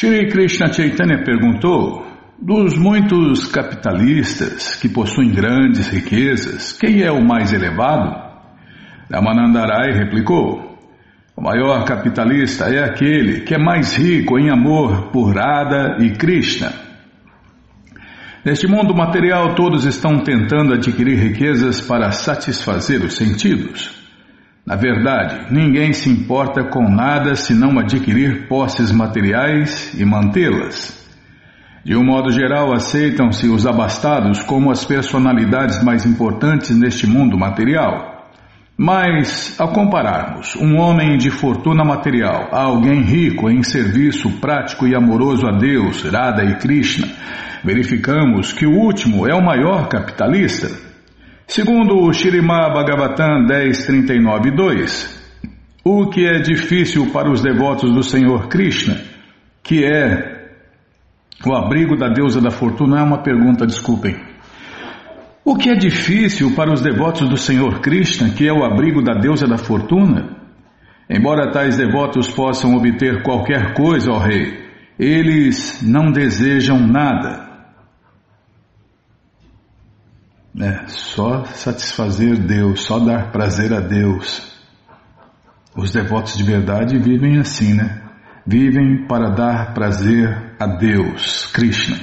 Shri Krishna Chaitanya perguntou: dos muitos capitalistas que possuem grandes riquezas, quem é o mais elevado? Ramanandarai replicou: O maior capitalista é aquele que é mais rico em amor por Radha e Krishna. Neste mundo material, todos estão tentando adquirir riquezas para satisfazer os sentidos. Na verdade, ninguém se importa com nada senão adquirir posses materiais e mantê-las. De um modo geral, aceitam-se os abastados como as personalidades mais importantes neste mundo material. Mas, ao compararmos um homem de fortuna material a alguém rico em serviço prático e amoroso a Deus, Radha e Krishna, verificamos que o último é o maior capitalista. Segundo o Shirimá Bhagavatam 10.39.2, o que é difícil para os devotos do Senhor Krishna, que é o abrigo da deusa da fortuna é uma pergunta, desculpem. O que é difícil para os devotos do Senhor Krishna, que é o abrigo da deusa da fortuna? Embora tais devotos possam obter qualquer coisa, ó Rei, eles não desejam nada. É, só satisfazer Deus, só dar prazer a Deus. Os devotos de verdade vivem assim, né? vivem para dar prazer a Deus, Krishna.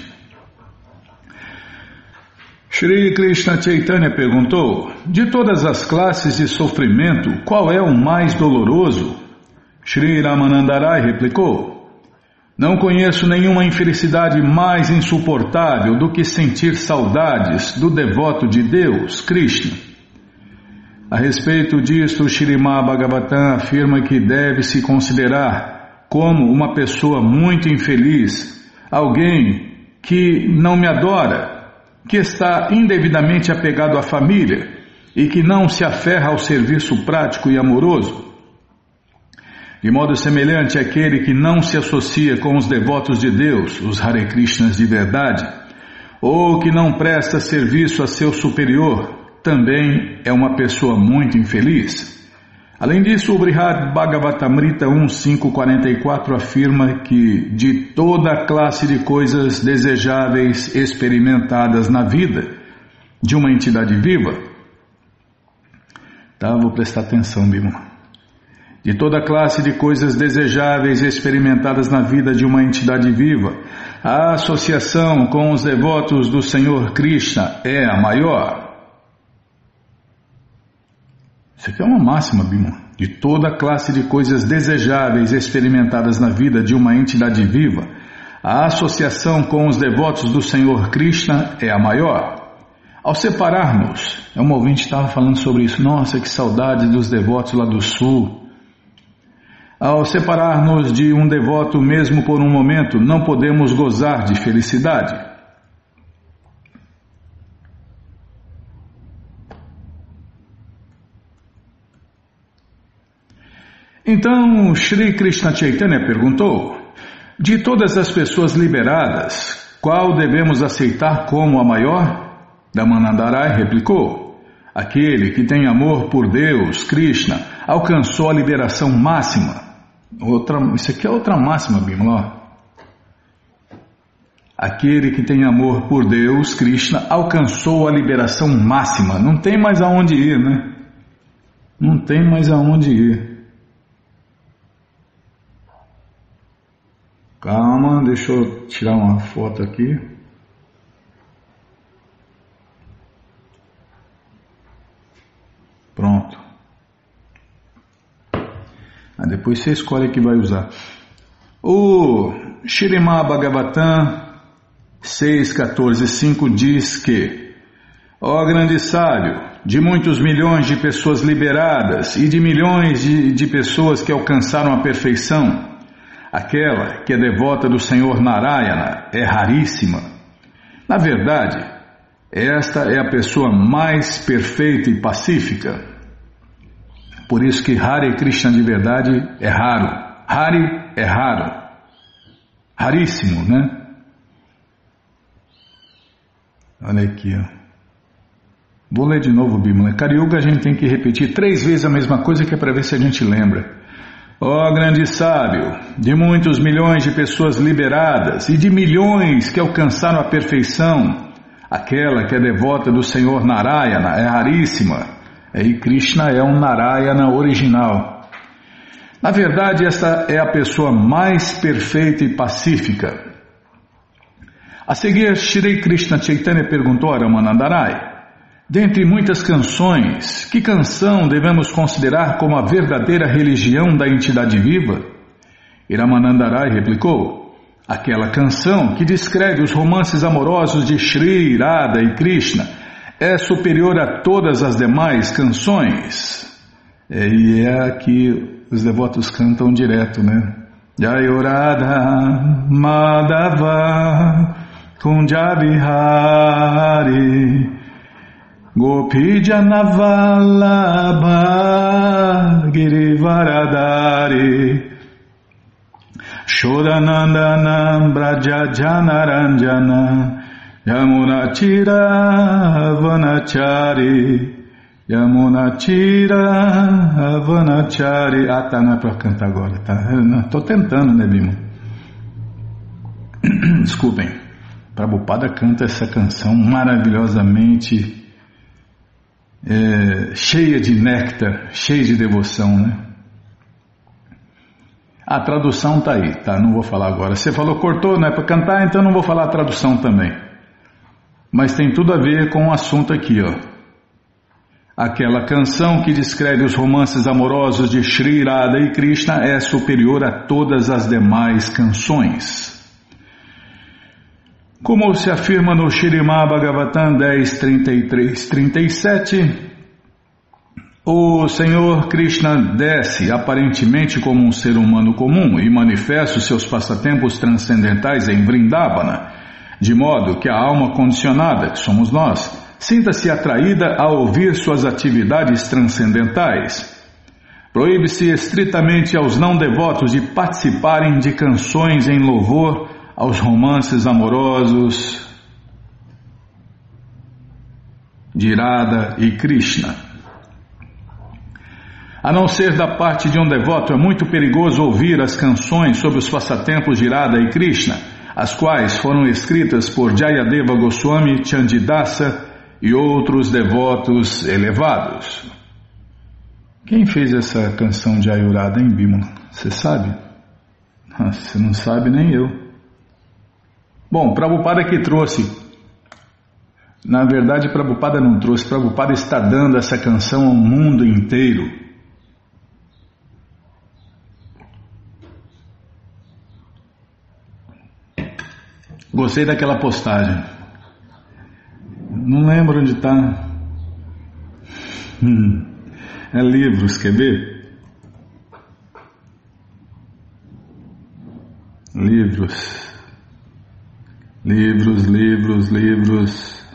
Shri Krishna Chaitanya perguntou: De todas as classes de sofrimento, qual é o mais doloroso? Shri Ramanandarai replicou: Não conheço nenhuma infelicidade mais insuportável do que sentir saudades do devoto de Deus, Krishna. A respeito disto, Shrimad Bhagavatam afirma que deve-se considerar como uma pessoa muito infeliz, alguém que não me adora, que está indevidamente apegado à família e que não se aferra ao serviço prático e amoroso. De modo semelhante àquele que não se associa com os devotos de Deus, os Hare Krishnas de verdade, ou que não presta serviço a seu superior, também é uma pessoa muito infeliz. Além disso, o Brihad Bhagavatamrita 1.544 afirma que de toda a classe de coisas desejáveis experimentadas na vida de uma entidade viva, tá? Vou prestar atenção, Bima. De toda classe de coisas desejáveis experimentadas na vida de uma entidade viva, a associação com os devotos do Senhor Krishna é a maior. Isso aqui é uma máxima, Bima. De toda classe de coisas desejáveis experimentadas na vida de uma entidade viva, a associação com os devotos do Senhor Krishna é a maior. Ao separarmos, é um ouvinte estava falando sobre isso, nossa, que saudade dos devotos lá do sul. Ao separar-nos de um devoto mesmo por um momento, não podemos gozar de felicidade. Então Sri Krishna Chaitanya perguntou: De todas as pessoas liberadas, qual devemos aceitar como a maior? Damanandarai replicou: Aquele que tem amor por Deus, Krishna, alcançou a liberação máxima. Outra, isso aqui é outra máxima, Bimala. Aquele que tem amor por Deus, Krishna, alcançou a liberação máxima. Não tem mais aonde ir, né? Não tem mais aonde ir. Calma, deixa eu tirar uma foto aqui. Pronto. Depois você escolhe que vai usar. O Shirimá Bhagavatam 6.14.5 diz que Ó grande sábio, de muitos milhões de pessoas liberadas e de milhões de, de pessoas que alcançaram a perfeição, Aquela que é devota do Senhor Narayana é raríssima. Na verdade, esta é a pessoa mais perfeita e pacífica. Por isso que Hare Krishna de verdade é raro. Hari é raro. Raríssimo, né? Olha aqui, ó. Vou ler de novo, Bimala. Kariuga a gente tem que repetir três vezes a mesma coisa que é para ver se a gente lembra. Ó oh, grande sábio, de muitos milhões de pessoas liberadas e de milhões que alcançaram a perfeição, aquela que é devota do Senhor Narayana é raríssima, e Krishna é um Narayana original. Na verdade, esta é a pessoa mais perfeita e pacífica. A seguir, Shri Krishna Chaitanya perguntou a Ramanandarai, dentre muitas canções, que canção devemos considerar como a verdadeira religião da entidade viva? E Ramanandarai replicou, aquela canção que descreve os romances amorosos de Shri, Radha e Krishna é superior a todas as demais canções. E é aqui os devotos cantam direto, né? Jayorada Madhava Kunjabihari Gopi Janavalabha Girivaradari Shodanandanam Brajajanaranjana Yamunachira Vanachari Yamunachira Avanachari. Ah, tá, não é para cantar agora, tá? Tô tentando, né, Bima? Desculpem. Prabhupada canta essa canção maravilhosamente é, cheia de néctar, cheia de devoção, né? A tradução tá aí, tá? Não vou falar agora. Você falou cortou, não é para cantar, então não vou falar a tradução também. Mas tem tudo a ver com o assunto aqui, ó. Aquela canção que descreve os romances amorosos de Sri Radha e Krishna é superior a todas as demais canções. Como se afirma no Shirimá Bhagavatam 10, 33, 37, o Senhor Krishna desce aparentemente como um ser humano comum e manifesta os seus passatempos transcendentais em Vrindavana, de modo que a alma condicionada, que somos nós, Sinta-se atraída a ouvir suas atividades transcendentais. Proíbe-se estritamente aos não devotos de participarem de canções em louvor aos romances amorosos de Irada e Krishna. A não ser da parte de um devoto, é muito perigoso ouvir as canções sobre os passatempos de Irada e Krishna, as quais foram escritas por Jayadeva Goswami Chandidasa e outros devotos elevados. Quem fez essa canção de Ayurada, em Bimala? Você sabe? Você não sabe, nem eu. Bom, Prabhupada que trouxe. Na verdade, Prabhupada não trouxe, Prabhupada está dando essa canção ao mundo inteiro. Gostei daquela postagem. Não lembro onde está. Hum, é livros, quer ver? Livros. Livros, livros, livros.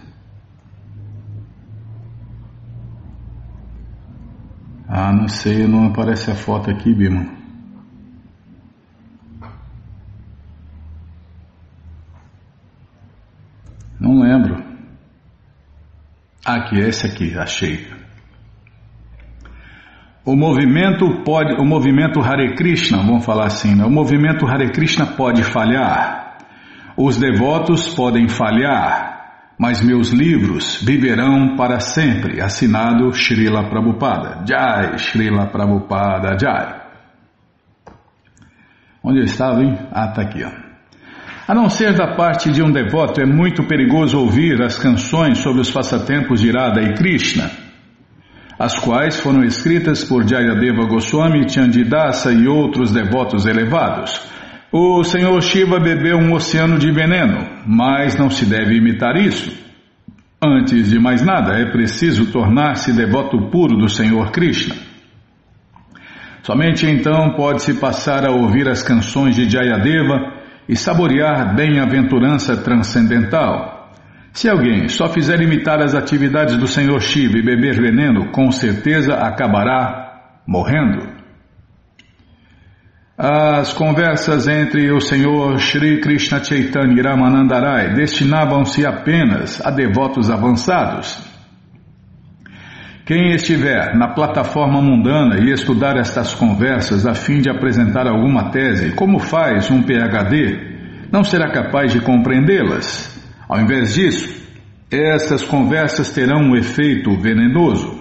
Ah, não sei, não aparece a foto aqui, Bima. Não lembro. Aqui, esse aqui, achei. O movimento pode, o movimento Hare Krishna, vamos falar assim, né? o movimento Hare Krishna pode falhar, os devotos podem falhar, mas meus livros viverão para sempre. Assinado Srila Prabhupada. Jai, Srila Prabhupada, Jai. Onde eu estava, hein? Ah, tá aqui, ó. A não ser da parte de um devoto, é muito perigoso ouvir as canções sobre os passatempos de Radha e Krishna, as quais foram escritas por Jayadeva Goswami, Chandidasa e outros devotos elevados. O Senhor Shiva bebeu um oceano de veneno, mas não se deve imitar isso. Antes de mais nada, é preciso tornar-se devoto puro do Senhor Krishna. Somente então pode-se passar a ouvir as canções de Jayadeva e saborear bem-aventurança transcendental. Se alguém só fizer imitar as atividades do Senhor Shiva e beber veneno, com certeza acabará morrendo. As conversas entre o Senhor Sri Krishna Chaitanya e Ramanandarai destinavam-se apenas a devotos avançados Quem estiver na plataforma mundana e estudar estas conversas a fim de apresentar alguma tese, como faz um PhD, não será capaz de compreendê-las. Ao invés disso, estas conversas terão um efeito venenoso.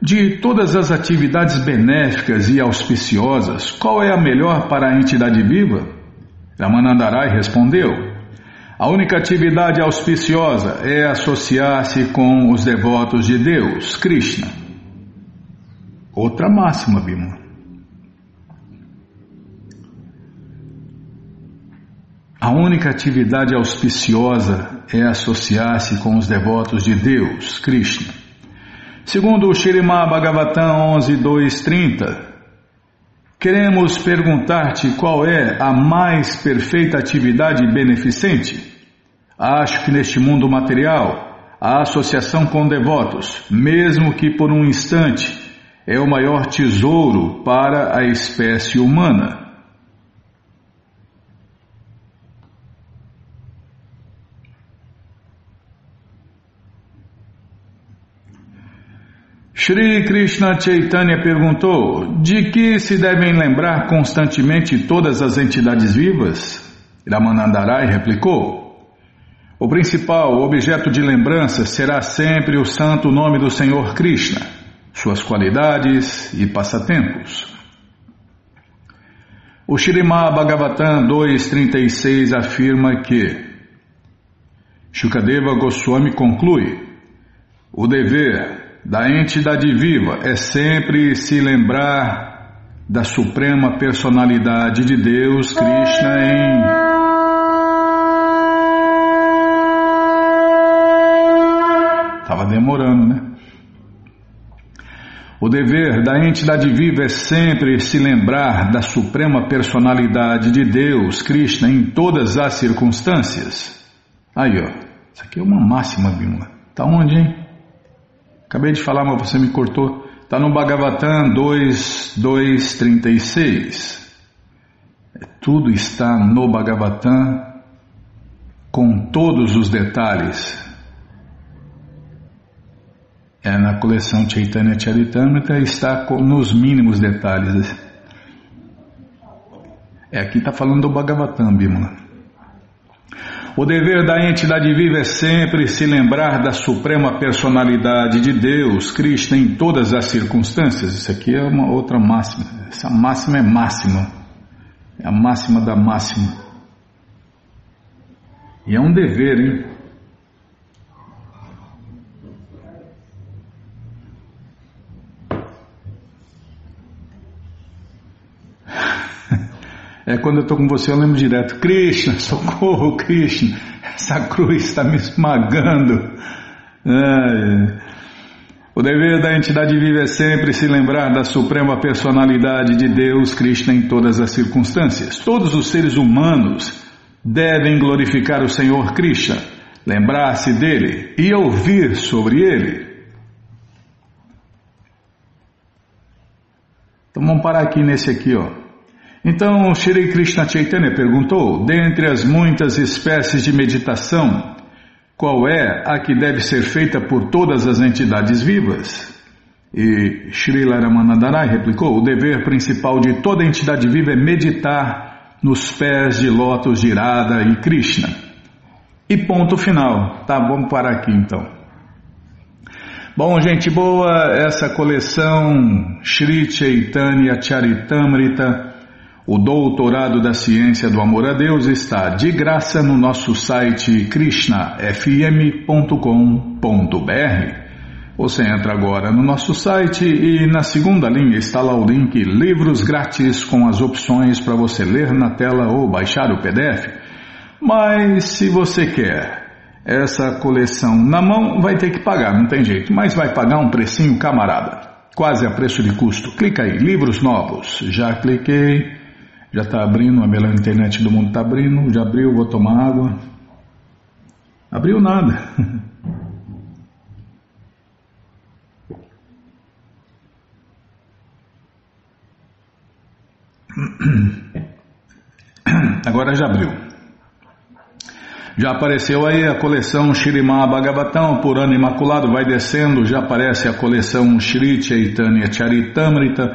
De todas as atividades benéficas e auspiciosas, qual é a melhor para a entidade viva? Ramanandarai respondeu: a única atividade auspiciosa é associar-se com os devotos de Deus, Krishna. Outra máxima, Bima. A única atividade auspiciosa é associar-se com os devotos de Deus, Krishna. Segundo o Shirimá Bhagavatam 11.2.30, queremos perguntar-te qual é a mais perfeita atividade beneficente. Acho que neste mundo material, a associação com devotos, mesmo que por um instante, é o maior tesouro para a espécie humana. Shri Krishna Chaitanya perguntou: de que se devem lembrar constantemente todas as entidades vivas? Ramanandarai replicou: o principal objeto de lembrança será sempre o santo nome do Senhor Krishna, suas qualidades e passatempos. O Shirimá Bhagavatam 2.36 afirma que Shukadeva Goswami conclui: o dever da entidade viva é sempre se lembrar da suprema personalidade de Deus, Krishna, em Estava demorando, né? O dever da entidade viva é sempre se lembrar da suprema personalidade de Deus, Krishna, em todas as circunstâncias. Aí, ó. Isso aqui é uma máxima, Bimala. Tá onde, hein? Acabei de falar, mas você me cortou. Tá no Bhagavatam 2.2.36. É, tudo está no Bhagavatam com todos os detalhes é, na coleção Chaitanya Charitamrita está nos mínimos detalhes. É, aqui está falando do Bhagavatam, Bimala. O dever da entidade viva é sempre se lembrar da suprema personalidade de Deus, Cristo, em todas as circunstâncias. Isso aqui é uma outra máxima. Essa máxima é máxima. É a máxima da máxima. E é um dever, hein? É, quando eu estou com você, eu lembro direto: Krishna, socorro, Krishna, essa cruz está me esmagando. O dever da entidade viva é sempre se lembrar da suprema personalidade de Deus, Krishna, em todas as circunstâncias. Todos os seres humanos devem glorificar o Senhor Krishna, lembrar-se dele e ouvir sobre ele. Então vamos parar aqui nesse aqui, ó. Então Shri Krishna Chaitanya perguntou: dentre as muitas espécies de meditação, qual é a que deve ser feita por todas as entidades vivas? E Shri Laramanandarai replicou: o dever principal de toda entidade viva é meditar nos pés de lótus de Irada e Krishna. E ponto final. Tá, vamos parar aqui então. Bom, gente boa, essa coleção Shri Chaitanya Charitamrita o doutorado da ciência do amor a Deus está de graça no nosso site krishnafm.com.br. Você entra agora no nosso site e na segunda linha está lá o link Livros Grátis com as opções para você ler na tela ou baixar o PDF. Mas se você quer essa coleção na mão, vai ter que pagar, não tem jeito, mas vai pagar um precinho camarada, quase a preço de custo. Clica aí, livros novos. Já cliquei. Já está abrindo, a melhor internet do mundo está abrindo. Já abriu, vou tomar água. Abriu nada. Agora já abriu. Já apareceu aí a coleção Shirimá Bhagavatam, por ano imaculado, vai descendo, já aparece a coleção Shri Chaitanya Charitamrita.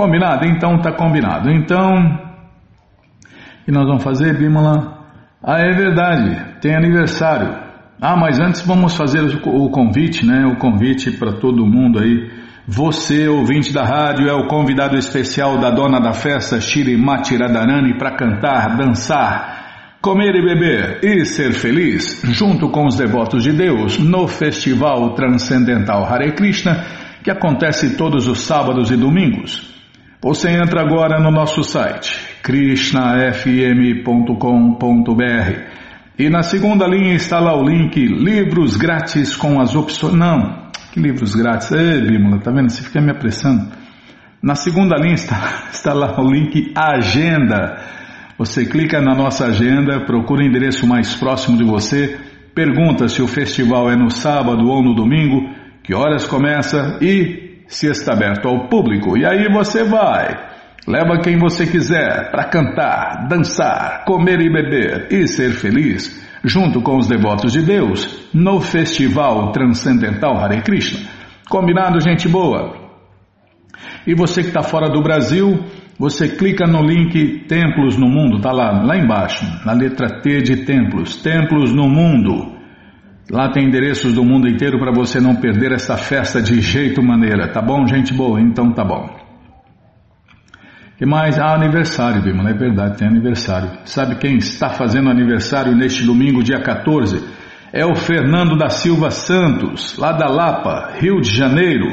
Combinado? Então tá combinado. Então, que nós vamos fazer, Bimala? Ah, é verdade, tem aniversário. Ah, mas antes vamos fazer o convite, né? O convite para todo mundo aí. Você, ouvinte da rádio, é o convidado especial da dona da festa, Shirimati Radharani, para cantar, dançar Comer e beber e ser feliz, junto com os devotos de Deus, no Festival Transcendental Hare Krishna, que acontece todos os sábados e domingos. Você entra agora no nosso site, krishnafm.com.br, e na segunda linha está lá o link Livros Grátis com as opções. Não, que livros grátis? Ei, Bímola, tá vendo? Você fica me apressando. Na segunda linha está, está lá o link Agenda você clica na nossa agenda, procura o endereço mais próximo de você, pergunta se o festival é no sábado ou no domingo, que horas começa e se está aberto ao público. E aí você vai. Leva quem você quiser para cantar, dançar, comer e beber e ser feliz, junto com os devotos de Deus, no Festival Transcendental Hare Krishna. Combinado, gente boa? E você que está fora do Brasil, você clica no link Templos no Mundo, tá lá, lá embaixo, na letra T de Templos, Templos no Mundo. Lá tem endereços do mundo inteiro para você não perder essa festa de jeito maneira, tá bom, gente boa? Então tá bom. que mais? Ah, aniversário, Bima, é verdade, tem aniversário. Sabe quem está fazendo aniversário neste domingo, dia 14? É o Fernando da Silva Santos, lá da Lapa, Rio de Janeiro.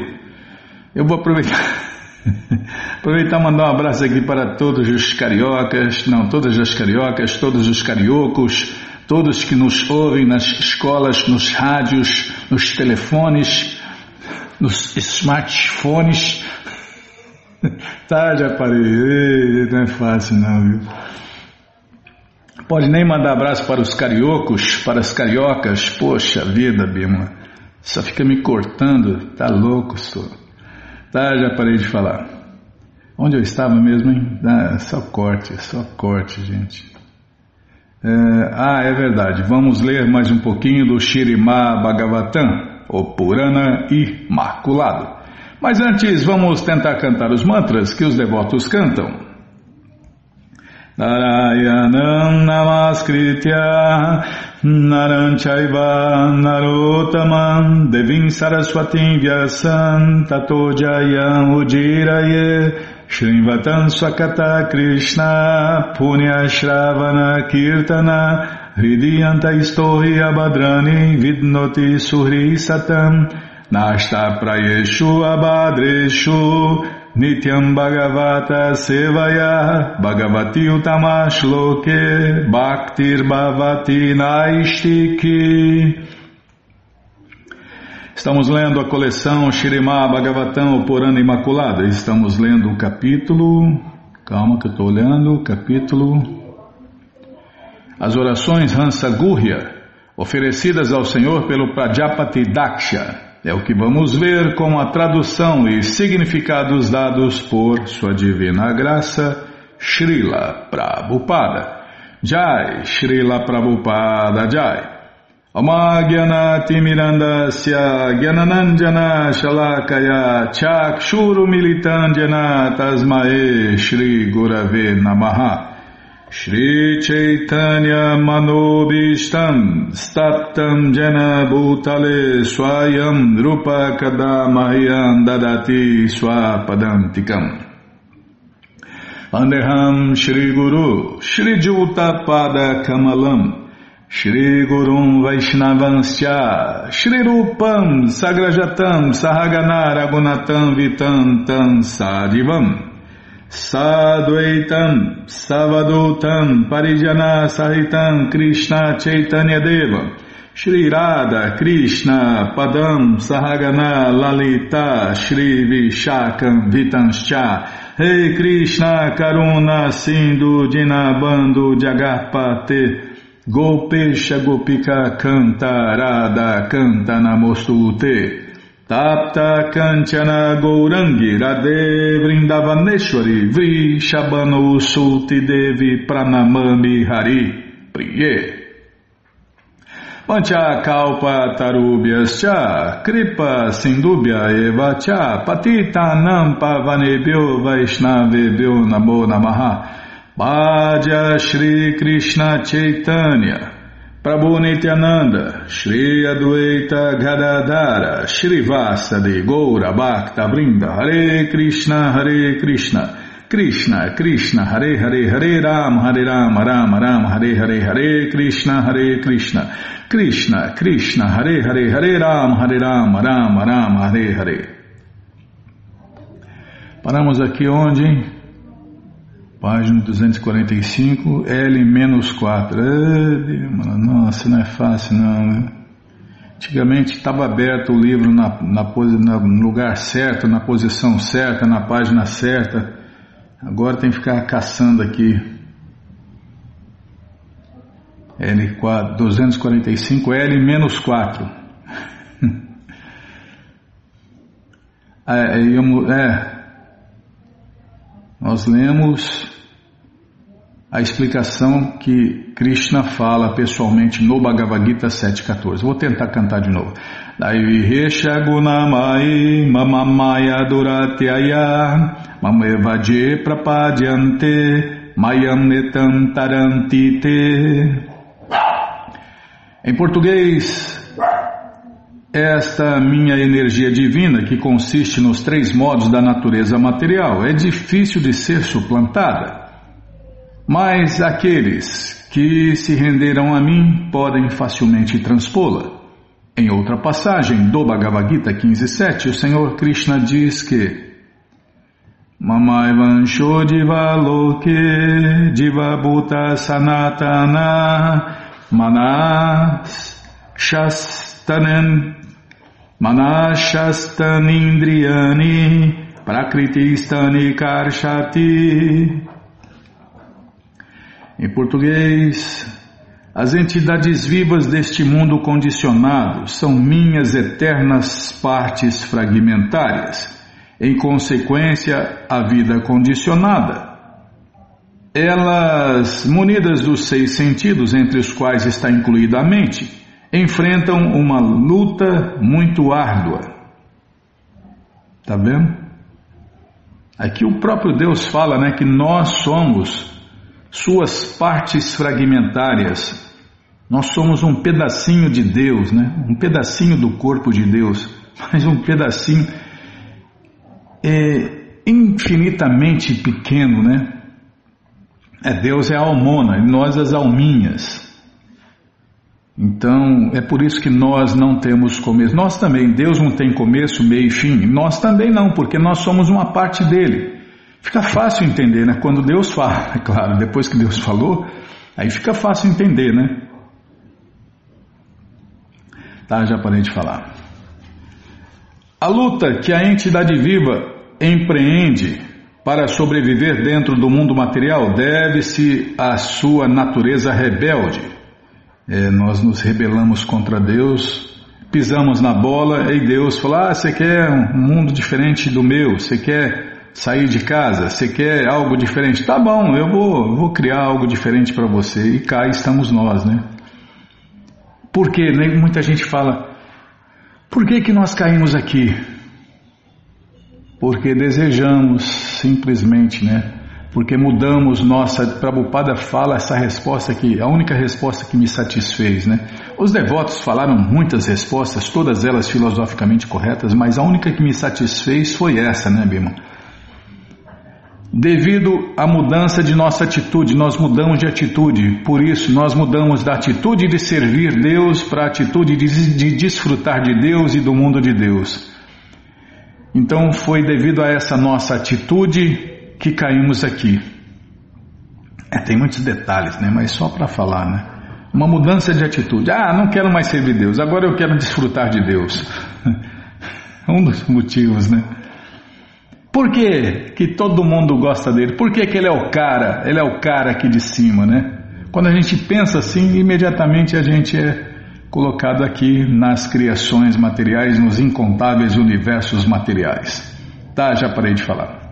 Eu vou aproveitar. Aproveitar e mandar um abraço aqui para todos os cariocas, não, todas as cariocas, todos os cariocos, todos que nos ouvem nas escolas, nos rádios, nos telefones, nos smartphones. tá, já parei, não é fácil não, viu? Pode nem mandar abraço para os cariocos, para as cariocas, poxa vida, Bima, só fica me cortando, tá louco, sou. Tá, já parei de falar. Onde eu estava mesmo, hein? Ah, só corte, só corte, gente. É, ah, é verdade. Vamos ler mais um pouquinho do Shirimá Bhagavatam, o Purana Imaculado. Mas antes, vamos tentar cantar os mantras que os devotos cantam. Narayanam Namaskritya Naranchaiva Narotaman Devim Saraswatim Vyasam Tato Jayam Ujiraye Shrimvatan Swakata Krishna Punya Shravana Kirtana Hridiyanta Istohi Abhadrani Vidnoti Suhri Satam Nashta Prayeshu Abhadreshu Nityam Bhagavata Sevaya Bhagavati Utamashloke Bhaktir Bhavati Naistiki Estamos lendo a coleção Shirimá Bhagavatam, Purana Imaculada. Estamos lendo o capítulo. Calma que eu estou olhando. Capítulo. As orações Hansa Gurya, oferecidas ao Senhor pelo Prajapati Daksha. É o que vamos ver com a tradução e significados dados por Sua Divina Graça, Srila Prabhupada. Jai, Srila Prabhupada Jai. Gyananandjana Shalakaya Chakshuru Militandjana Tasmae Shri Gurave Namaha. Shri Chaitanya Manobishtam Staptam Jena Bhutale Swayam Rupa Kadamahyam Dadati Swapadantikam. Andeham Shri Gurum Vaishnavansya Shri Rupam Sagrajatam Sahagana Ragunatam Vitantam Sadivam Sadvaitam Savadutam Parijana Sahitam Krishna Chaitanya Deva Shri Radha Krishna Padam Sahagana Lalita Shri Vishakam Vitanscha Rei Krishna Karuna Sindhu Dinabando Jagarpate Gopesha Gopika Canta Radha Canta Namostute Tapta Kanchana Gourangi Radhe Vrindavaneshwari Vri Shabano Sulti Devi Pranamami Hari Priye. Pancha kalpa tarubhyascha kripa sindubhya eva cha patita nampa vanebhyo vaishnavebhyo namo namaha Bhaja Shri Krishna Chaitanya Prabhu Nityananda Shri Adwaita Gadadara Shri Vasadi Goura Bhakta Vrinda Hare Krishna Hare Krishna Krishna, Krishna, Hare Hare, Hare Ram, Hare Ram, Ram Ram, Hare Hare, Hare Krishna, Hare Krishna, Krishna, Krishna, Hare Hare, Hare Ram, Hare Ram, Ram Ram, Hare Hare. Paramos aqui onde? Página 245, L-4. Nossa, não é fácil não. Né? Antigamente estava aberto o livro na, na, na, no lugar certo, na posição certa, na página certa. Agora tem que ficar caçando aqui. L4, 245 L menos 4. É, é, é, nós lemos a explicação que Krishna fala pessoalmente no Bhagavad Gita 7.14. Vou tentar cantar de novo. Daiviresha gunamai mamamaya duratyaya mamevaje prapadyante mayam netantarantite. Em português, esta minha energia divina, que consiste nos três modos da natureza material, é difícil de ser suplantada. Mas aqueles que se renderam a mim podem facilmente transpô-la. Em outra passagem do Bhagavad Gita 15.7, o Senhor Krishna diz que Mamai Vansho Divaloke Divabhuta Sanatana Manas Shastanen Manas Shastanindriyani Prakriti Karshati em português, as entidades vivas deste mundo condicionado são minhas eternas partes fragmentárias. Em consequência, a vida condicionada. Elas, munidas dos seis sentidos, entre os quais está incluída a mente, enfrentam uma luta muito árdua. Está vendo? Aqui o próprio Deus fala né, que nós somos suas partes fragmentárias. Nós somos um pedacinho de Deus, né? um pedacinho do corpo de Deus, mas um pedacinho é, infinitamente pequeno, né? É, Deus é a almona e nós as alminhas. Então, é por isso que nós não temos começo. Nós também, Deus não tem começo, meio e fim. Nós também não, porque nós somos uma parte dele. Fica fácil entender, né? Quando Deus fala, é claro, depois que Deus falou, aí fica fácil entender, né? Tá, já parei de falar. A luta que a entidade viva empreende para sobreviver dentro do mundo material deve-se à sua natureza rebelde. É, nós nos rebelamos contra Deus, pisamos na bola e Deus fala: Ah, você quer um mundo diferente do meu, você quer sair de casa, você quer algo diferente? Tá bom, eu vou, vou criar algo diferente para você. E cá estamos nós, né? Porque muita gente fala, por que, que nós caímos aqui? Porque desejamos simplesmente, né? Porque mudamos nossa. Prabhupada fala essa resposta aqui, a única resposta que me satisfez, né? Os devotos falaram muitas respostas, todas elas filosoficamente corretas, mas a única que me satisfez foi essa, né, Bima? Devido à mudança de nossa atitude, nós mudamos de atitude, por isso nós mudamos da atitude de servir Deus para a atitude de, de desfrutar de Deus e do mundo de Deus. Então foi devido a essa nossa atitude que caímos aqui. É, tem muitos detalhes, né? Mas só para falar, né? Uma mudança de atitude. Ah, não quero mais servir Deus, agora eu quero desfrutar de Deus. um dos motivos, né? Por que, que todo mundo gosta dele? Por que, que ele é o cara? Ele é o cara aqui de cima, né? Quando a gente pensa assim, imediatamente a gente é colocado aqui nas criações materiais, nos incontáveis universos materiais. Tá, já parei de falar.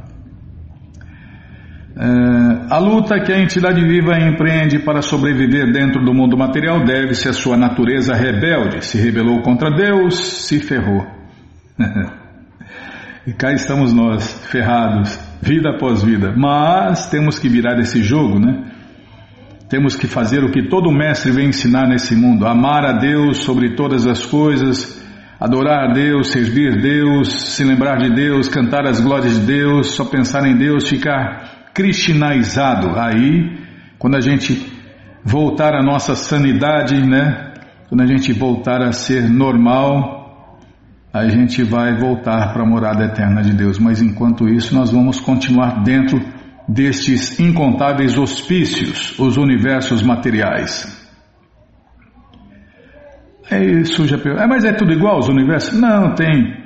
É, a luta que a entidade viva empreende para sobreviver dentro do mundo material deve-se à sua natureza rebelde. Se rebelou contra Deus, se ferrou. e cá estamos nós, ferrados, vida após vida. Mas temos que virar esse jogo, né? Temos que fazer o que todo mestre vem ensinar nesse mundo: amar a Deus sobre todas as coisas, adorar a Deus, servir Deus, se lembrar de Deus, cantar as glórias de Deus, só pensar em Deus, ficar cristianizado. Aí, quando a gente voltar à nossa sanidade, né? Quando a gente voltar a ser normal, a gente vai voltar para a morada eterna de Deus. Mas enquanto isso, nós vamos continuar dentro destes incontáveis hospícios, os universos materiais. Aí surge a pergunta, é, mas é tudo igual os universos? Não, tem.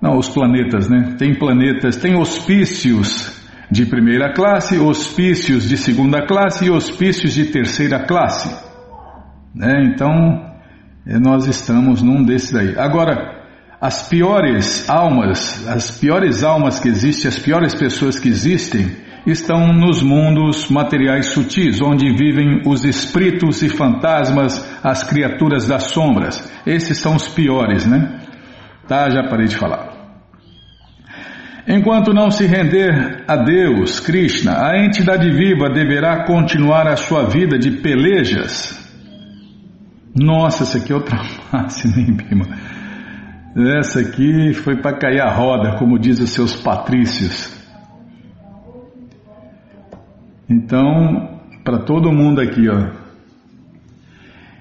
Não, os planetas, né? Tem planetas, tem hospícios de primeira classe, hospícios de segunda classe e hospícios de terceira classe. Né? Então, é, nós estamos num desses aí. Agora, as piores almas, as piores almas que existem, as piores pessoas que existem, estão nos mundos materiais sutis, onde vivem os espíritos e fantasmas, as criaturas das sombras. Esses são os piores, né? Tá, já parei de falar. Enquanto não se render a Deus, Krishna, a entidade viva deverá continuar a sua vida de pelejas. Nossa, essa aqui é outra máxima, hein, Bima? Essa aqui foi para cair a roda, como diz os seus patrícios. Então, para todo mundo aqui, ó.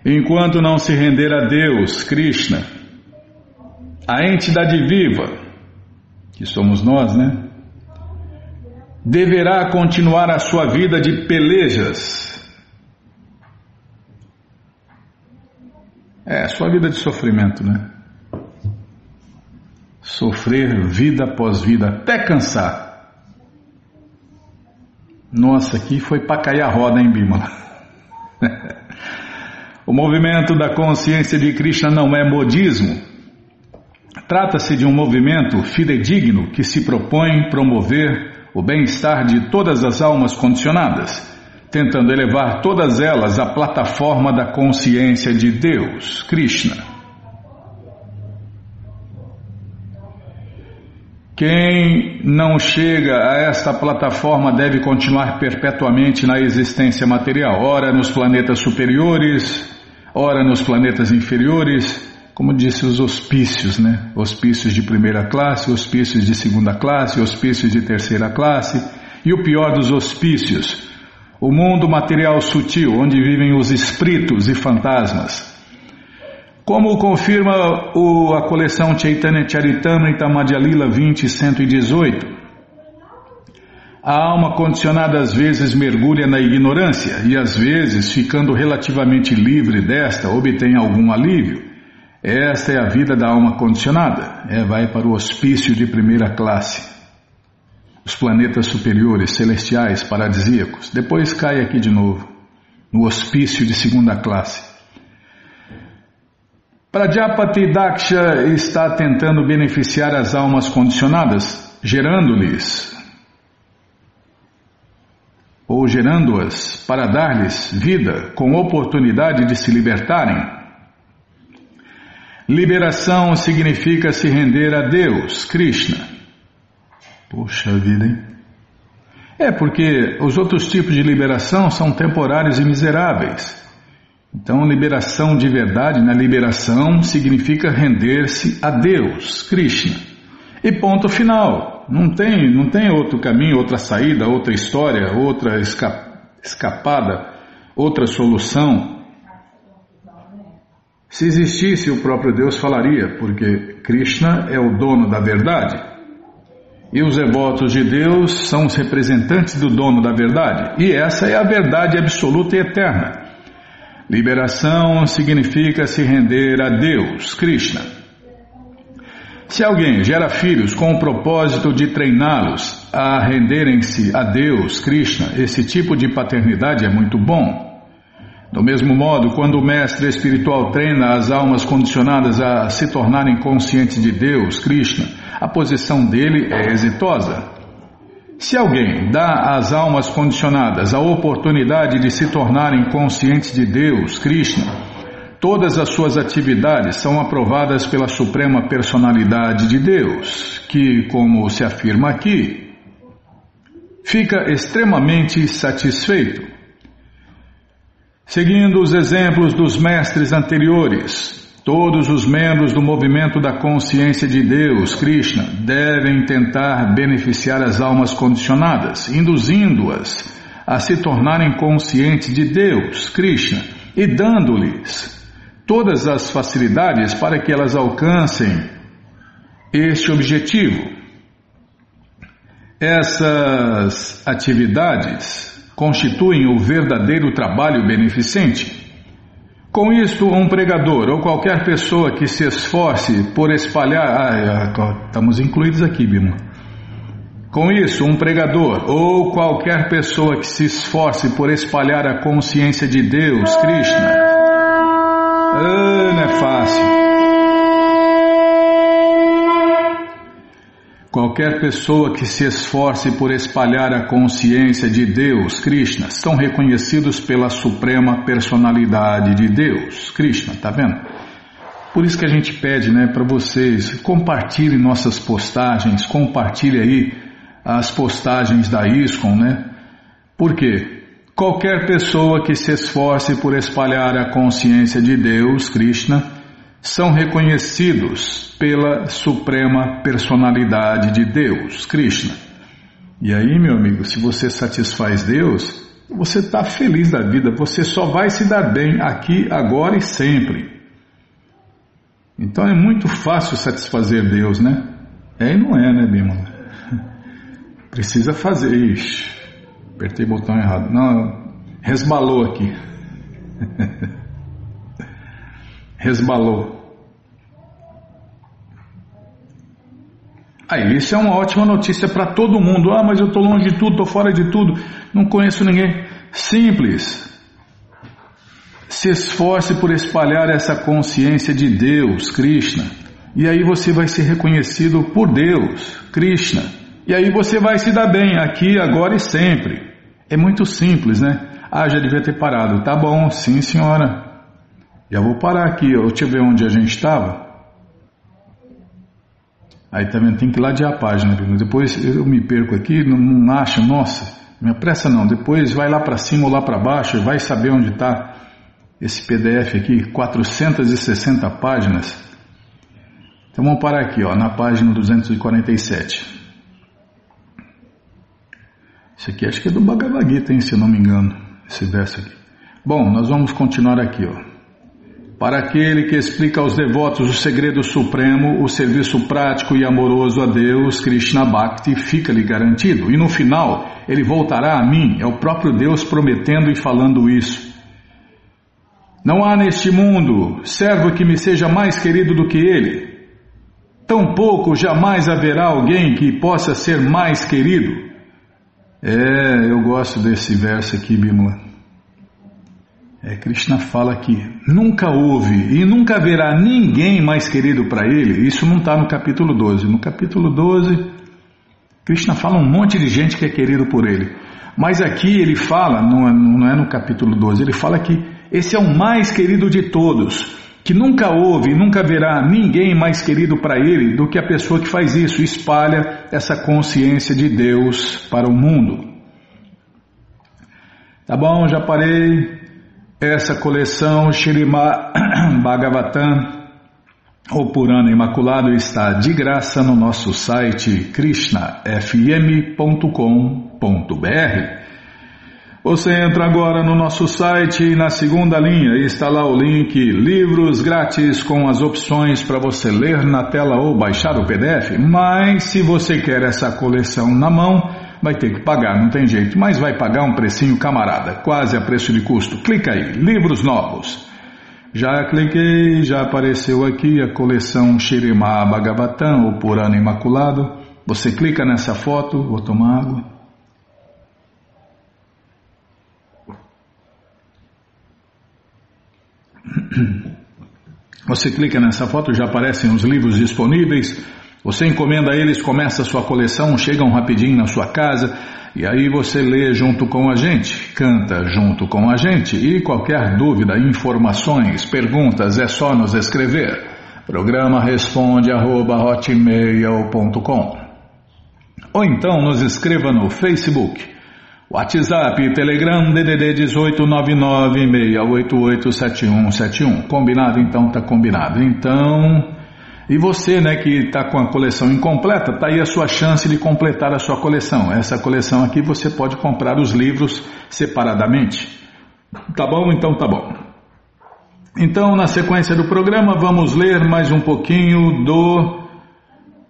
Enquanto não se render a Deus, Krishna, a entidade viva, que somos nós, né? Deverá continuar a sua vida de pelejas. É, sua vida de sofrimento, né? Sofrer vida após vida até cansar. Nossa, aqui foi para cair a roda, hein, Bimala? o movimento da consciência de Krishna não é modismo. Trata-se de um movimento fidedigno que se propõe promover o bem-estar de todas as almas condicionadas, tentando elevar todas elas à plataforma da consciência de Deus, Krishna. Quem não chega a esta plataforma deve continuar perpetuamente na existência material, ora nos planetas superiores, ora nos planetas inferiores, como disse os hospícios, né? Hospícios de primeira classe, hospícios de segunda classe, hospícios de terceira classe, e o pior dos hospícios, o mundo material sutil, onde vivem os espíritos e fantasmas. Como confirma o, a coleção Chaitanya Charitamrita Madhyalila 20.118, a alma condicionada às vezes mergulha na ignorância e às vezes, ficando relativamente livre desta, obtém algum alívio. Esta é a vida da alma condicionada, é, vai para o hospício de primeira classe. Os planetas superiores, celestiais, paradisíacos, depois cai aqui de novo, no hospício de segunda classe. Prajapati Daksha está tentando beneficiar as almas condicionadas, gerando-lhes ou gerando-as para dar-lhes vida com oportunidade de se libertarem. Liberação significa se render a Deus, Krishna. Poxa vida, hein? É porque os outros tipos de liberação são temporários e miseráveis. Então, liberação de verdade, na né? liberação significa render-se a Deus, Krishna. E ponto final. Não tem, não tem outro caminho, outra saída, outra história, outra escapada, outra solução. Se existisse, o próprio Deus falaria, porque Krishna é o dono da verdade. E os devotos de Deus são os representantes do dono da verdade. E essa é a verdade absoluta e eterna. Liberação significa se render a Deus, Krishna. Se alguém gera filhos com o propósito de treiná-los a renderem-se a Deus, Krishna, esse tipo de paternidade é muito bom. Do mesmo modo, quando o mestre espiritual treina as almas condicionadas a se tornarem conscientes de Deus, Krishna, a posição dele é exitosa. Se alguém dá às almas condicionadas a oportunidade de se tornarem conscientes de Deus, Krishna, todas as suas atividades são aprovadas pela Suprema Personalidade de Deus, que, como se afirma aqui, fica extremamente satisfeito. Seguindo os exemplos dos mestres anteriores, Todos os membros do movimento da consciência de Deus, Krishna, devem tentar beneficiar as almas condicionadas, induzindo-as a se tornarem conscientes de Deus, Krishna, e dando-lhes todas as facilidades para que elas alcancem este objetivo. Essas atividades constituem o verdadeiro trabalho beneficente. Com isto, um pregador ou qualquer pessoa que se esforce por espalhar. Ah, é, estamos incluídos aqui, Bima. Com isso, um pregador ou qualquer pessoa que se esforce por espalhar a consciência de Deus, Krishna. Ah, não é fácil. Qualquer pessoa que se esforce por espalhar a consciência de Deus, Krishna, são reconhecidos pela suprema personalidade de Deus, Krishna, tá vendo? Por isso que a gente pede, né, para vocês compartilhem nossas postagens, compartilhe aí as postagens da ISKCON, né? Por quê? Qualquer pessoa que se esforce por espalhar a consciência de Deus, Krishna, são reconhecidos pela suprema personalidade de Deus, Krishna. E aí, meu amigo, se você satisfaz Deus, você está feliz da vida, você só vai se dar bem aqui, agora e sempre. Então é muito fácil satisfazer Deus, né? É e não é, né, Bímola? Precisa fazer. Ixi, apertei o botão errado. Não, resbalou aqui. resbalou. Aí, isso é uma ótima notícia para todo mundo. Ah, mas eu estou longe de tudo, estou fora de tudo, não conheço ninguém. Simples. Se esforce por espalhar essa consciência de Deus, Krishna. E aí você vai ser reconhecido por Deus, Krishna. E aí você vai se dar bem aqui, agora e sempre. É muito simples, né? Ah, já devia ter parado. Tá bom, sim, senhora. Já vou parar aqui, deixa eu ver onde a gente estava. Aí também tem que ladear a página, depois eu me perco aqui, não, não acho, nossa, me apressa não, depois vai lá para cima ou lá para baixo, vai saber onde está esse PDF aqui, 460 páginas. Então vamos parar aqui, ó, na página 247. Isso aqui acho que é do Bhagavad Gita, hein, se não me engano, esse verso aqui. Bom, nós vamos continuar aqui, ó. Para aquele que explica aos devotos o segredo supremo, o serviço prático e amoroso a Deus, Krishna Bhakti fica-lhe garantido. E no final, ele voltará a mim, é o próprio Deus prometendo e falando isso. Não há neste mundo servo que me seja mais querido do que ele. Tampouco jamais haverá alguém que possa ser mais querido. É, eu gosto desse verso aqui, Bimala. É, Krishna fala que nunca houve e nunca haverá ninguém mais querido para ele. Isso não está no capítulo 12. No capítulo 12, Krishna fala um monte de gente que é querido por ele. Mas aqui ele fala, não é, não é no capítulo 12, ele fala que esse é o mais querido de todos. Que nunca houve e nunca haverá ninguém mais querido para ele do que a pessoa que faz isso, espalha essa consciência de Deus para o mundo. Tá bom, já parei. Essa coleção Shirima Bhagavatam, ou Purana Imaculado, está de graça no nosso site krishnafm.com.br. Você entra agora no nosso site e na segunda linha está lá o link Livros Grátis com as opções para você ler na tela ou baixar o PDF. Mas se você quer essa coleção na mão, vai ter que pagar, não tem jeito, mas vai pagar um precinho camarada, quase a preço de custo. Clica aí, livros novos. Já cliquei, já apareceu aqui a coleção Shirimá Bhagavatam, o Purana Imaculado. Você clica nessa foto, vou tomar água. Você clica nessa foto, já aparecem os livros disponíveis. Você encomenda eles, começa a sua coleção, chegam rapidinho na sua casa e aí você lê junto com a gente, canta junto com a gente e qualquer dúvida, informações, perguntas é só nos escrever. Programa responde arroba, ou então nos escreva no Facebook WhatsApp, Telegram, DDD 18996887171. Combinado? Então tá combinado. Então, e você, né, que está com a coleção incompleta, tá aí a sua chance de completar a sua coleção. Essa coleção aqui você pode comprar os livros separadamente. Tá bom? Então tá bom. Então, na sequência do programa, vamos ler mais um pouquinho do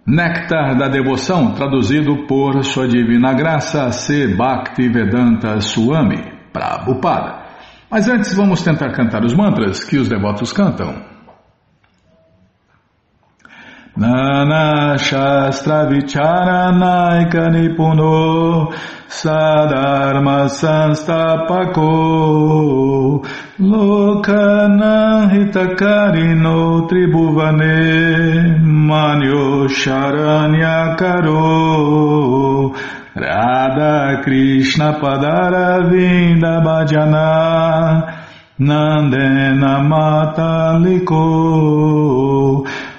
Néctar da Devoção, traduzido por Sua Divina Graça C. Bhaktivedanta Swami, Prabhupada. Mas antes vamos tentar cantar os mantras que os devotos cantam. Nana Shastra Vicharanaika Nipuno Sadharma Sanstapako Lokanam Hitakarino Tribhuvane Manyo Sharanyakaro Radha Krishna Padara Vinda Bhajana Nandena Mataliko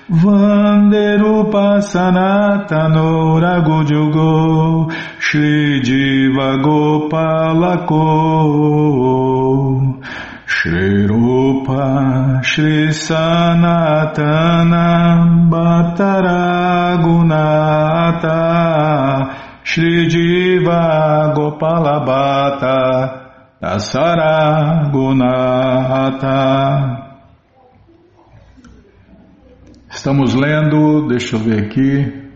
Vanderupa Sanatano Ragujugo Shri Jiva Gopalako Shri Rupa Shri Sanatana Bhattaragunata Shri Jiva Gopalabhata Dasaragunata Estamos lendo, deixa eu ver aqui.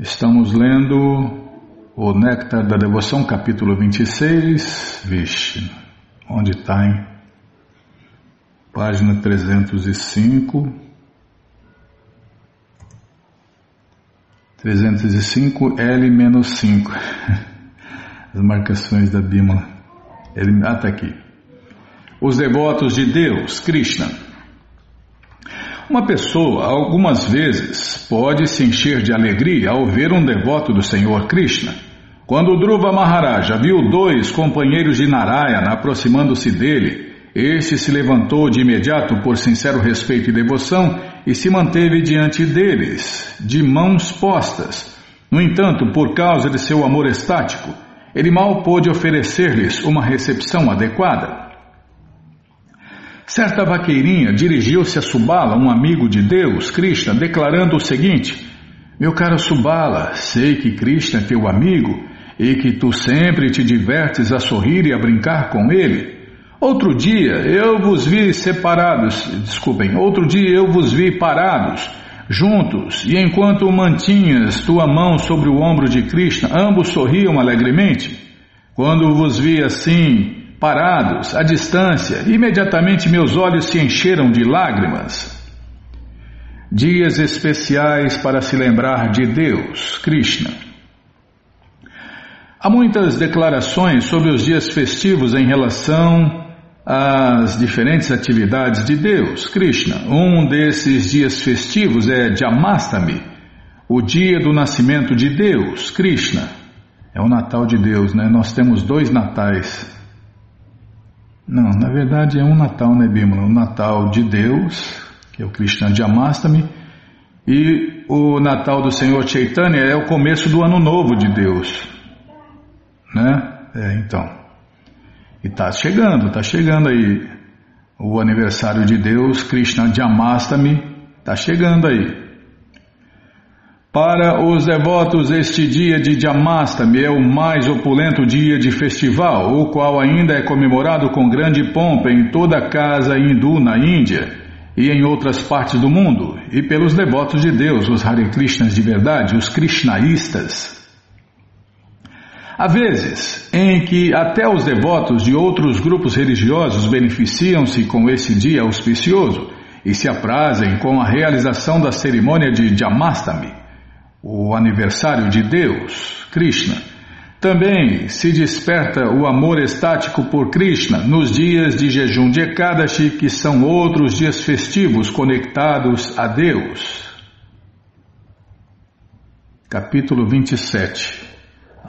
Estamos lendo o Néctar da Devoção, capítulo 26. Vixe, onde está, hein? Página 305. 305 L-5. As marcações da Bima. Ele, ah, está aqui os devotos de Deus, Krishna. Uma pessoa, algumas vezes, pode se encher de alegria ao ver um devoto do Senhor Krishna. Quando Dhruva Maharaja viu dois companheiros de Narayana aproximando-se dele, este se levantou de imediato por sincero respeito e devoção e se manteve diante deles, de mãos postas. No entanto, por causa de seu amor estático, ele mal pôde oferecer-lhes uma recepção adequada. Certa vaqueirinha dirigiu-se a Subala, um amigo de Deus, Krishna, declarando o seguinte: Meu caro Subala, sei que Krishna é teu amigo e que tu sempre te divertes a sorrir e a brincar com ele. Outro dia eu vos vi separados, desculpem, outro dia eu vos vi parados, juntos, e enquanto mantinhas tua mão sobre o ombro de Krishna, ambos sorriam alegremente. Quando vos vi assim, parados, à distância, imediatamente meus olhos se encheram de lágrimas. Dias especiais para se lembrar de Deus, Krishna. Há muitas declarações sobre os dias festivos em relação às diferentes atividades de Deus, Krishna. Um desses dias festivos é Jamastami, o dia do nascimento de Deus, Krishna. É o Natal de Deus, né? Nós temos dois natais não, na verdade é um Natal, né, Bímola? O Natal de Deus, que é o Krishna Jamastami, e o Natal do Senhor Chaitanya é o começo do Ano Novo de Deus, né? É, então. E está chegando, está chegando aí o aniversário de Deus, Krishna Jamastami, está chegando aí. Para os devotos, este dia de Jamastami é o mais opulento dia de festival, o qual ainda é comemorado com grande pompa em toda a casa hindu na Índia. e em outras partes do mundo, e pelos devotos de Deus, os Hare Krishnas de verdade, os Krishnaístas. Há vezes em que até os devotos de outros grupos religiosos beneficiam-se com esse dia auspicioso e se aprazem com a realização da cerimônia de Jamastami, o aniversário de Deus, Krishna. Também se desperta o amor estático por Krishna nos dias de jejum de Ekadashi, que são outros dias festivos conectados a Deus. Capítulo 27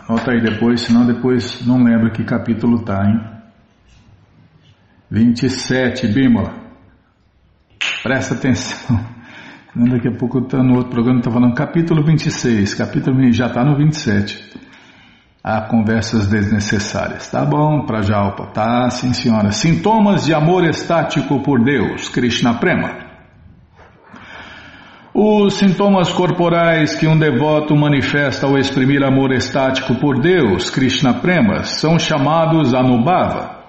Anota aí depois, senão depois não lembro que capítulo tá, hein? 27, Bímola. Presta atenção. Daqui a pouco tá no outro programa está falando capítulo 26, capítulo já está no 27. Há conversas desnecessárias. Tá bom, Prajalpa. Tá, sim senhora. Sintomas de amor estático por Deus, Krishna Prema. Os sintomas corporais que um devoto manifesta ao exprimir amor estático por Deus, Krishna Prema, são chamados Anubhava.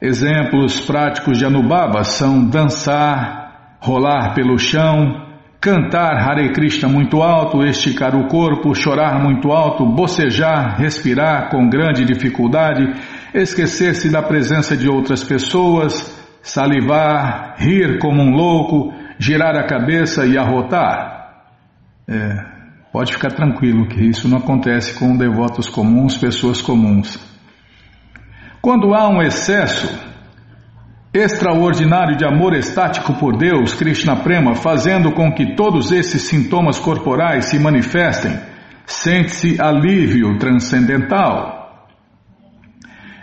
Exemplos práticos de Anubhava são dançar, rolar pelo chão, cantar Hare Krishna muito alto, esticar o corpo, chorar muito alto, bocejar, respirar com grande dificuldade, esquecer-se da presença de outras pessoas, salivar, rir como um louco, girar a cabeça e arrotar? É, pode ficar tranquilo que isso não acontece com devotos comuns, pessoas comuns. Quando há um excesso extraordinário de amor estático por Deus, Krishna Prema, fazendo com que todos esses sintomas corporais se manifestem, sente-se alívio transcendental.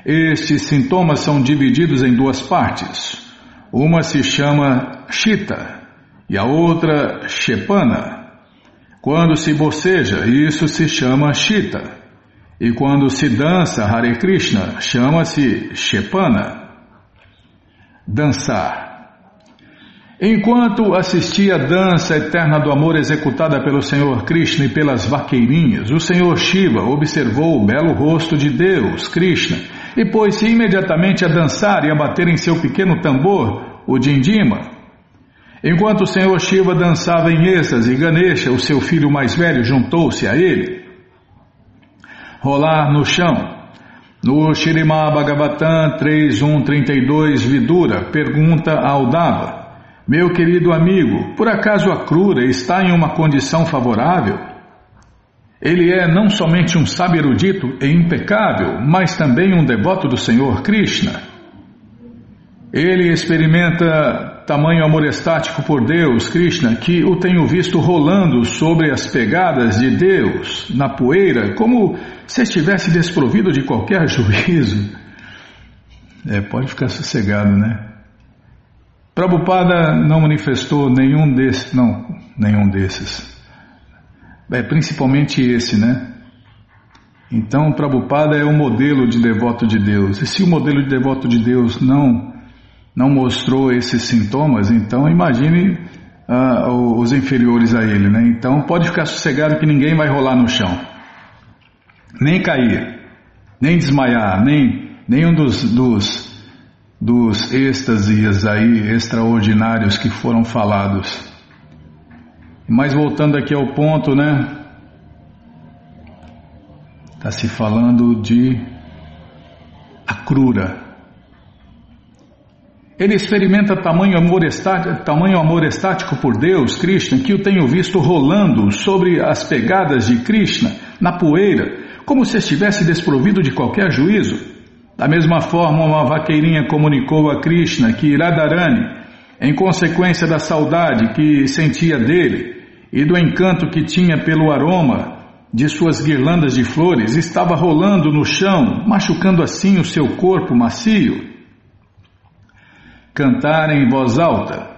Estes sintomas são divididos em duas partes. Uma se chama Chita, e a outra Shepana. Quando se boceja, isso se chama Shita. E quando se dança Hare Krishna, chama-se Shepana. Dançar. Enquanto assistia à dança eterna do amor executada pelo Senhor Krishna e pelas vaqueirinhas, o Senhor Shiva observou o belo rosto de Deus, Krishna, e pôs-se imediatamente a dançar e a bater em seu pequeno tambor, o dindima. Enquanto o senhor Shiva dançava em êxtase, Ganesha, o seu filho mais velho, juntou-se a ele. Rolar no chão. No Shirimá Bhagavatam 3.1.32, Vidura pergunta ao Dava: Meu querido amigo, por acaso a Krura está em uma condição favorável? Ele é não somente um sábio erudito e impecável, mas também um devoto do Senhor Krishna. Ele experimenta tamanho amor estático por Deus, Krishna, que o tenho visto rolando sobre as pegadas de Deus, na poeira, como se estivesse desprovido de qualquer juízo. É, pode ficar sossegado, né? Prabhupada não manifestou nenhum desses, não, nenhum desses. É, principalmente esse, né? Então, Prabhupada é o modelo de devoto de Deus. E se o modelo de devoto de Deus não não mostrou esses sintomas, então imagine uh, os inferiores a ele, né? Então pode ficar sossegado que ninguém vai rolar no chão, nem cair, nem desmaiar, nem nenhum dos, dos, dos êxtasias aí extraordinários que foram falados. Mas voltando aqui ao ponto, né? Está se falando de Akrura. Ele experimenta tamanho amor, estático, tamanho amor estático por Deus, Krishna, que eu tenho visto rolando sobre as pegadas de Krishna, na poeira, como se estivesse desprovido de qualquer juízo. Da mesma forma, uma vaqueirinha comunicou a Krishna que Radharani, em consequência da saudade que sentia dele e do encanto que tinha pelo aroma de suas guirlandas de flores, estava rolando no chão, machucando assim o seu corpo macio cantar em voz alta.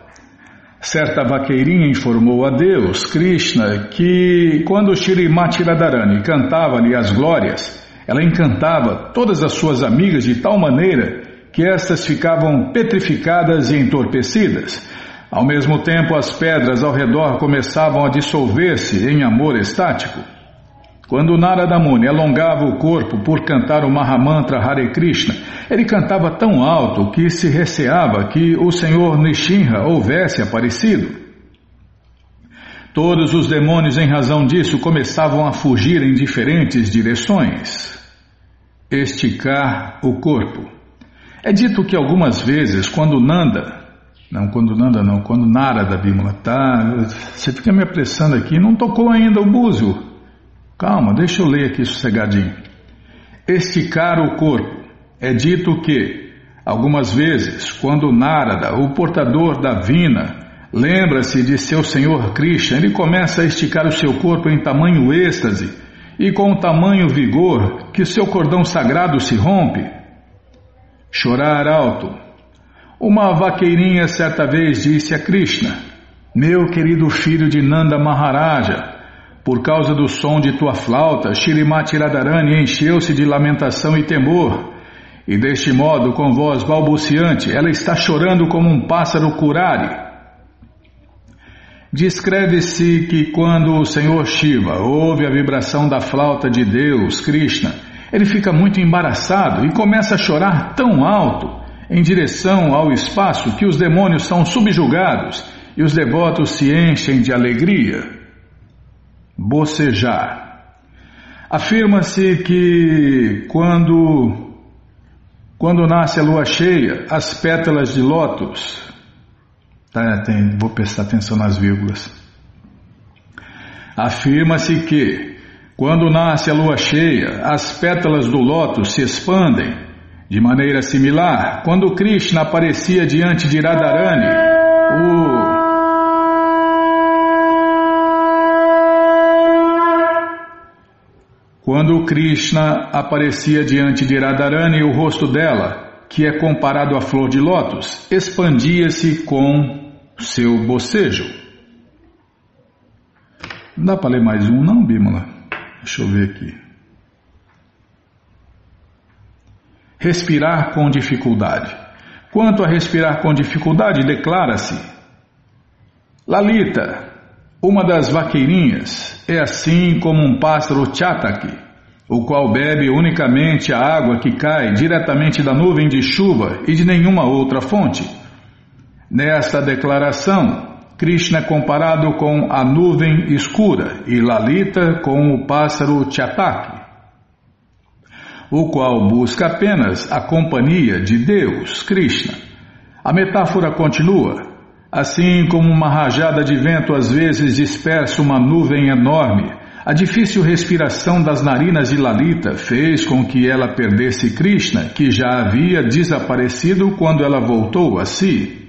Certa vaqueirinha informou a Deus, Krishna, que quando Shrimati Radharani cantava-lhe as glórias, ela encantava todas as suas amigas de tal maneira que estas ficavam petrificadas e entorpecidas. Ao mesmo tempo, as pedras ao redor começavam a dissolver-se em amor estático. Quando Narada Muni alongava o corpo por cantar o Mahamantra Hare Krishna, ele cantava tão alto que se receava que o Senhor Nishinra houvesse aparecido. Todos os demônios, em razão disso, começavam a fugir em diferentes direções. Esticar o corpo. É dito que algumas vezes, quando Nanda, não, quando Nanda não, quando Narada Bimala, tá, você fica me apressando aqui, não tocou ainda o búzio. Calma, deixa eu ler aqui sossegadinho. Esticar o corpo. É dito que, algumas vezes, quando Narada, o portador da Vina, lembra-se de seu Senhor Krishna, ele começa a esticar o seu corpo em tamanho êxtase e com tamanho vigor que seu cordão sagrado se rompe. Chorar alto. Uma vaqueirinha certa vez disse a Krishna: Meu querido filho de Nanda Maharaja, por causa do som de tua flauta, Shirimati Radharani encheu-se de lamentação e temor. E deste modo, com voz balbuciante, ela está chorando como um pássaro curare. Descreve-se que quando o Senhor Shiva ouve a vibração da flauta de Deus, Krishna, ele fica muito embaraçado e começa a chorar tão alto em direção ao espaço que os demônios são subjugados e os devotos se enchem de alegria bocejar. Afirma-se que quando, quando nasce a lua cheia, as pétalas de lótus. Tá, tem, vou prestar atenção nas vírgulas. Afirma-se que quando nasce a lua cheia, as pétalas do lótus se expandem. De maneira similar, quando Krishna aparecia diante de Radharani, o Quando Krishna aparecia diante de Radharani, o rosto dela, que é comparado à flor de lótus, expandia-se com seu bocejo. Não dá para ler mais um, não, Bímola? Deixa eu ver aqui. Respirar com dificuldade. Quanto a respirar com dificuldade, declara-se: Lalita, uma das vaqueirinhas é assim como um pássaro chataki, o qual bebe unicamente a água que cai diretamente da nuvem de chuva e de nenhuma outra fonte. Nesta declaração, Krishna é comparado com a nuvem escura e Lalita com o pássaro chataki, o qual busca apenas a companhia de Deus, Krishna. A metáfora continua. Assim como uma rajada de vento às vezes dispersa uma nuvem enorme, a difícil respiração das narinas de Lalita fez com que ela perdesse Krishna, que já havia desaparecido quando ela voltou a si.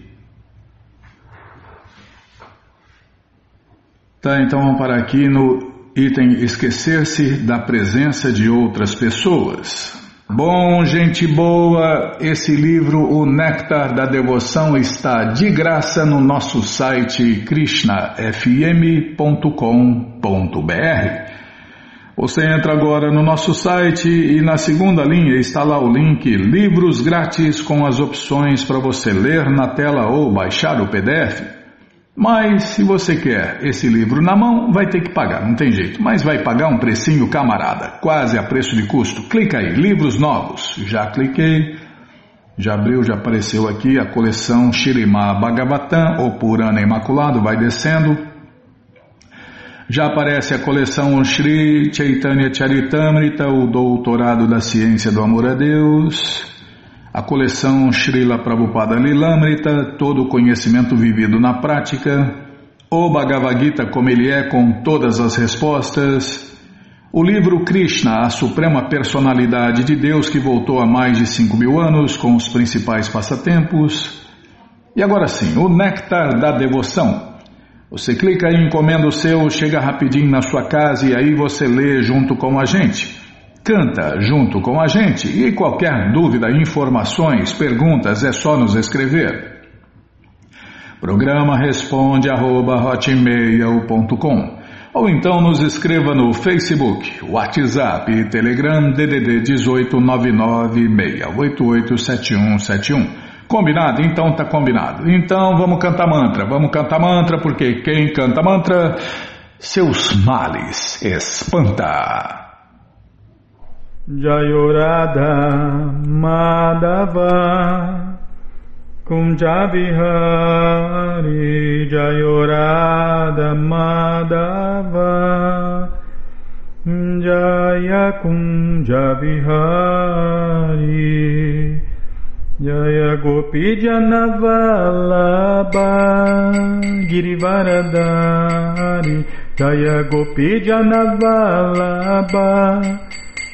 Tá, então vamos parar aqui no item esquecer-se da presença de outras pessoas. Bom, gente boa, esse livro, O Néctar da Devoção, está de graça no nosso site krishnafm.com.br. Você entra agora no nosso site e na segunda linha está lá o link Livros Grátis com as opções para você ler na tela ou baixar o PDF. Mas se você quer esse livro na mão, vai ter que pagar, não tem jeito. Mas vai pagar um precinho camarada, quase a preço de custo. Clica aí, livros novos. Já cliquei, já abriu, já apareceu aqui a coleção Shirimá Bhagavatam, ou Purana Imaculado, vai descendo. Já aparece a coleção Shri Chaitanya Charitamrita, o Doutorado da Ciência do Amor a Deus a coleção Srila Prabhupada Lilamrita, todo o conhecimento vivido na prática, o Bhagavad Gita como ele é com todas as respostas, o livro Krishna, a suprema personalidade de Deus que voltou há mais de 5 mil anos com os principais passatempos, e agora sim, o Néctar da Devoção. Você clica e encomenda o seu, chega rapidinho na sua casa e aí você lê junto com a gente. Canta junto com a gente e qualquer dúvida, informações, perguntas é só nos escrever. Programa responde arroba, ou então nos escreva no Facebook, WhatsApp e Telegram DDD 18996887171. Combinado? Então tá combinado. Então vamos cantar mantra. Vamos cantar mantra porque quem canta mantra seus males espanta. Jayorada Madhava Kunjabihari Jayorada Madhava Jaya Kunjabihari Jaya Gopi Janavalabha Girivaradari Jaya Gopi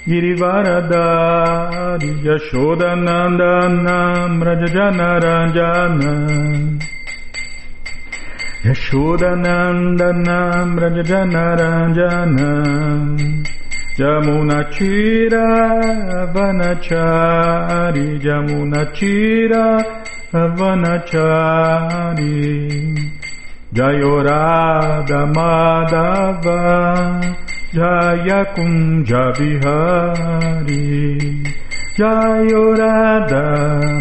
Girivaradari Yashodanandanam Rajajanaranjana Yashodanandanam Rajajanaranjana Jamuna Chira Vanachari Jamuna Chira Vanachari Jayorada Madhava Jaya Kunja Vihari Jayorada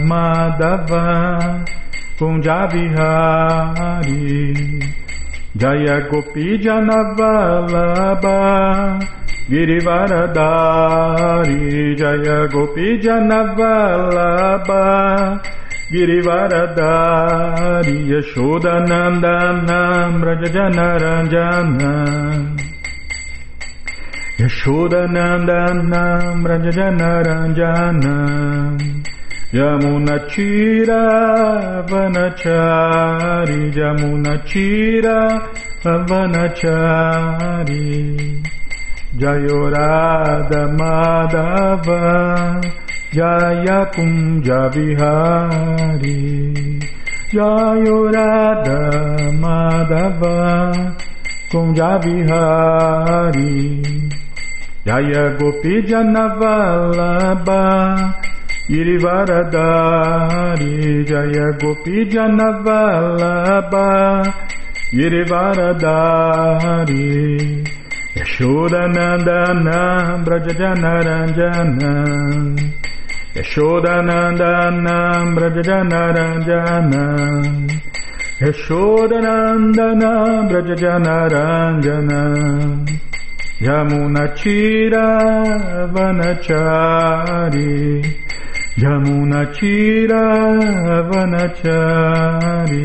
Madhava Kunja Vihari Jaya Gopi Janavalabha Girivaradari Jaya Gopi Janavalabha Girivaradari Yashodanandana Brajajanaranjana Yashodanandana Brajajanaranjana Yamunachira Vanachari Yamunachira Vanachari Jayorada Madhava Jaya Kunja Vihari Jayorada Madhava Kunja Vihari Jaya Gopi Janavalabha Girivaradari Jaya Gopi Janavalabha Girivaradari Yashodanandana Brajajanaranjana. Yashodanandana Brajajanaranjana. Yashodanandana Brajajanaranjana Yamunachira Vanachari. Yamunachira Vanachari.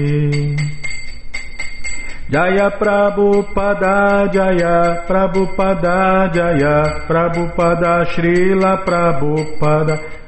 Jaya Prabhupada Jaya Prabhupada Jaya Prabhupada Srila Prabhupada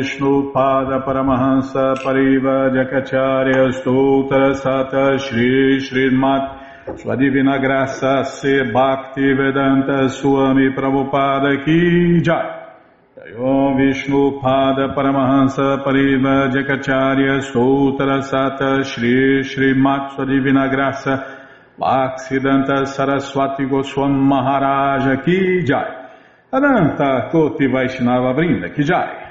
Vishnu Pada Paramahansa Pariva Jakacharya Stoutra Sata Shri Srimat Sua Divina Graça Se Bhakti Vedanta Swami Prabhupada Ki Jai. Om Vishnu Pada Paramahansa Pariva Jakacharya Stoutra Sata Shri Srimat Sua Divina Graça Bhaksidanta Saraswati Goswam Maharaja Ki Jai. Ananta Koti Vaishnava Brinda Kijai,